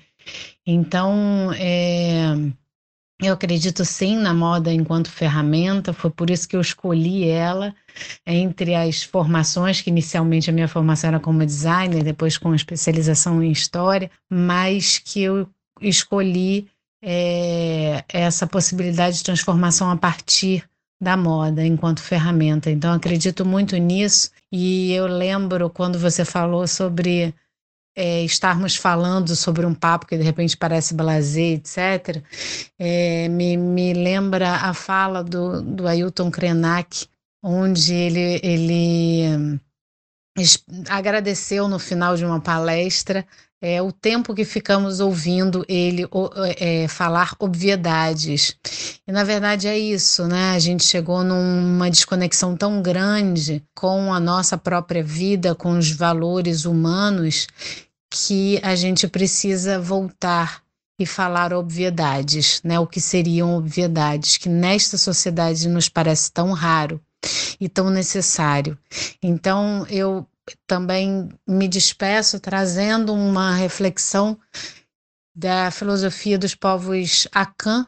Então, é, eu acredito sim na moda enquanto ferramenta, foi por isso que eu escolhi ela entre as formações, que inicialmente a minha formação era como designer, depois com especialização em história, mas que eu escolhi é, essa possibilidade de transformação a partir da moda enquanto ferramenta. Então, acredito muito nisso. E eu lembro quando você falou sobre é, estarmos falando sobre um papo que de repente parece blazer, etc., é, me, me lembra a fala do, do Ailton Krenak, onde ele, ele agradeceu no final de uma palestra é, o tempo que ficamos ouvindo ele é, falar obviedades. E na verdade é isso, né? A gente chegou numa desconexão tão grande com a nossa própria vida, com os valores humanos, que a gente precisa voltar e falar obviedades, né? O que seriam obviedades, que nesta sociedade nos parece tão raro e tão necessário. Então, eu também me despeço trazendo uma reflexão da filosofia dos povos Akan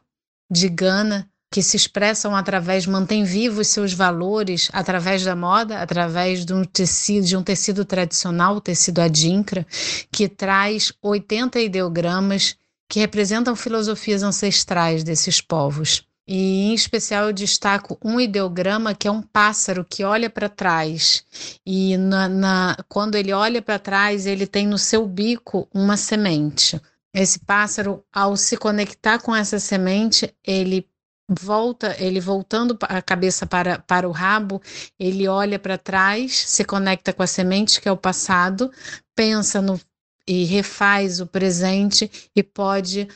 de Gana, que se expressam através, mantém vivos seus valores através da moda, através de um tecido, de um tecido tradicional, o tecido adinkra, que traz 80 ideogramas que representam filosofias ancestrais desses povos. E em especial eu destaco um ideograma que é um pássaro que olha para trás. E na, na, quando ele olha para trás, ele tem no seu bico uma semente. Esse pássaro, ao se conectar com essa semente, ele volta, ele voltando a cabeça para, para o rabo, ele olha para trás, se conecta com a semente, que é o passado, pensa no e refaz o presente e pode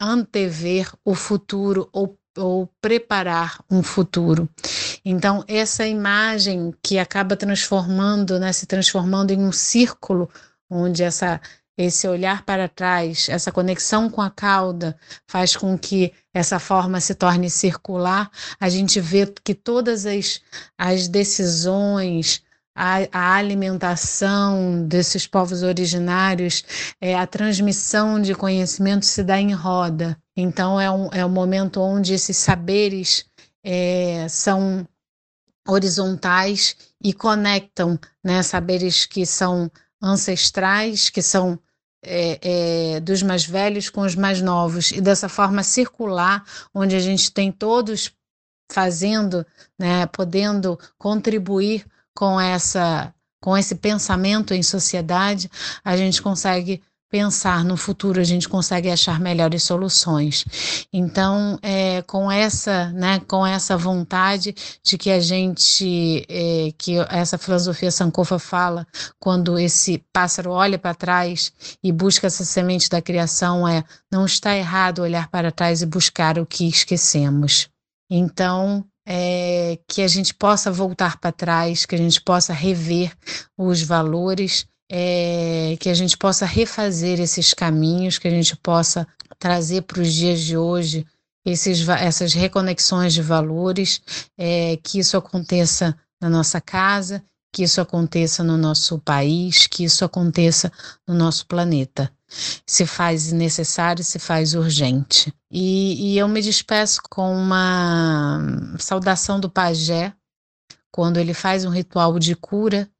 antever o futuro ou ou preparar um futuro. Então, essa imagem que acaba transformando, né, se transformando em um círculo, onde essa, esse olhar para trás, essa conexão com a cauda, faz com que essa forma se torne circular, a gente vê que todas as, as decisões, a, a, alimentação desses povos originários, é, a transmissão de conhecimento se dá em roda. Então, é um, é um momento onde esses saberes é, são horizontais e conectam né, saberes que são ancestrais, que são é, é, dos mais velhos com os mais novos, e dessa forma circular, onde a gente tem todos fazendo, né, podendo contribuir com essa com esse pensamento em sociedade, a gente consegue pensar no futuro, a gente consegue achar melhores soluções. Então, é, com essa, né, com essa vontade de que a gente, é, que essa filosofia Sankofa fala, quando esse pássaro olha para trás e busca essa semente da criação, é não está errado olhar para trás e buscar o que esquecemos. Então, é, que a gente possa voltar para trás, que a gente possa rever os valores, é, que a gente possa refazer esses caminhos, que a gente possa trazer para os dias de hoje esses, essas reconexões de valores, é, que isso aconteça na nossa casa, que isso aconteça no nosso país, que isso aconteça no nosso planeta se faz necessário, se faz urgente. E, e eu me despeço com uma saudação do pajé, quando ele faz um ritual de cura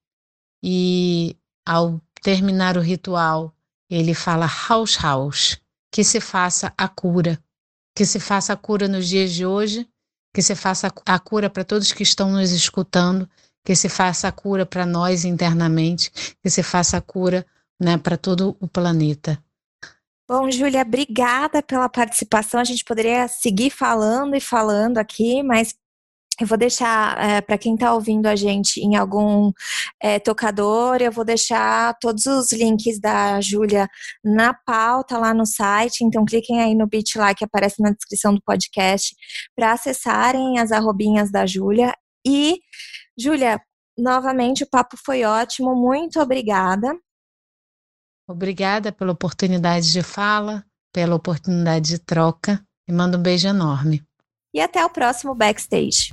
e ao terminar o ritual, ele fala haus haus, que se faça a cura, que se faça a cura nos dias de hoje, que se faça a cura para todos que estão nos escutando, que se faça a cura para nós internamente, que se faça a cura né, para todo o planeta. Bom, Júlia, obrigada pela participação. A gente poderia seguir falando e falando aqui, mas eu vou deixar é, para quem está ouvindo a gente em algum é, tocador, eu vou deixar todos os links da Júlia na pauta lá no site. Então cliquem aí no bit lá que aparece na descrição do podcast para acessarem as arrobinhas da Júlia. E, Júlia, novamente o papo foi ótimo, muito obrigada. Obrigada pela oportunidade de fala, pela oportunidade de troca e mando um beijo enorme. E até o próximo backstage.